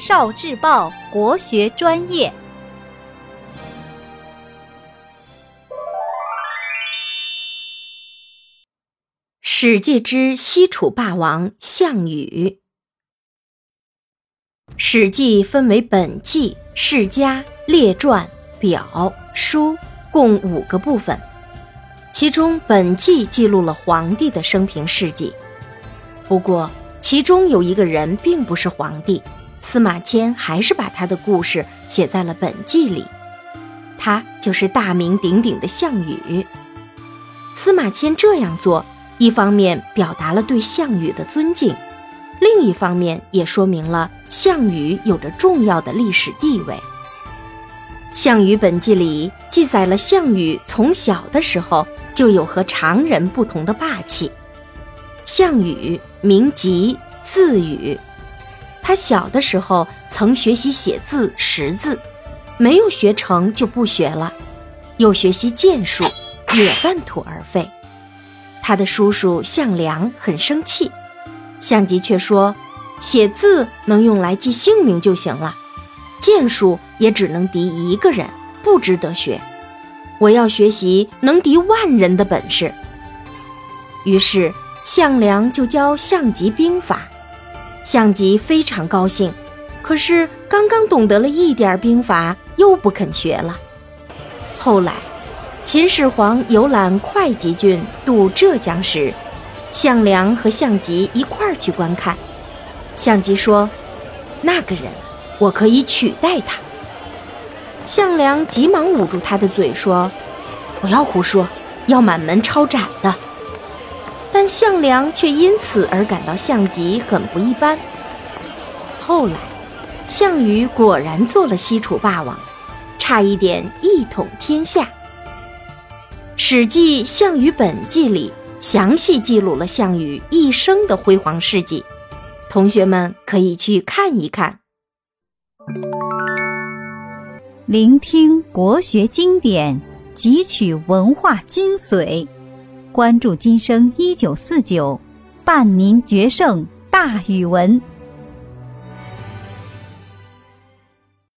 少智报国学专业。史记之西楚霸王项羽。史记分为本纪、世家、列传、表、书，共五个部分。其中本纪记录了皇帝的生平事迹。不过，其中有一个人并不是皇帝，司马迁还是把他的故事写在了本纪里。他就是大名鼎鼎的项羽。司马迁这样做。一方面表达了对项羽的尊敬，另一方面也说明了项羽有着重要的历史地位。《项羽本纪》里记载了项羽从小的时候就有和常人不同的霸气。项羽名吉，字羽。他小的时候曾学习写字识字，没有学成就不学了，又学习剑术，也半途而废。他的叔叔项梁很生气，项籍却说：“写字能用来记姓名就行了，剑术也只能敌一个人，不值得学。我要学习能敌万人的本事。”于是项梁就教项籍兵法，项籍非常高兴，可是刚刚懂得了一点兵法，又不肯学了。后来。秦始皇游览会稽郡渡浙江时，项梁和项籍一块儿去观看。项籍说：“那个人，我可以取代他。”项梁急忙捂住他的嘴说：“不要胡说，要满门抄斩的。”但项梁却因此而感到项籍很不一般。后来，项羽果然做了西楚霸王，差一点一统天下。《史记·项羽本纪》里详细记录了项羽一生的辉煌事迹，同学们可以去看一看。聆听国学经典，汲取文化精髓，关注今生一九四九，伴您决胜大语文。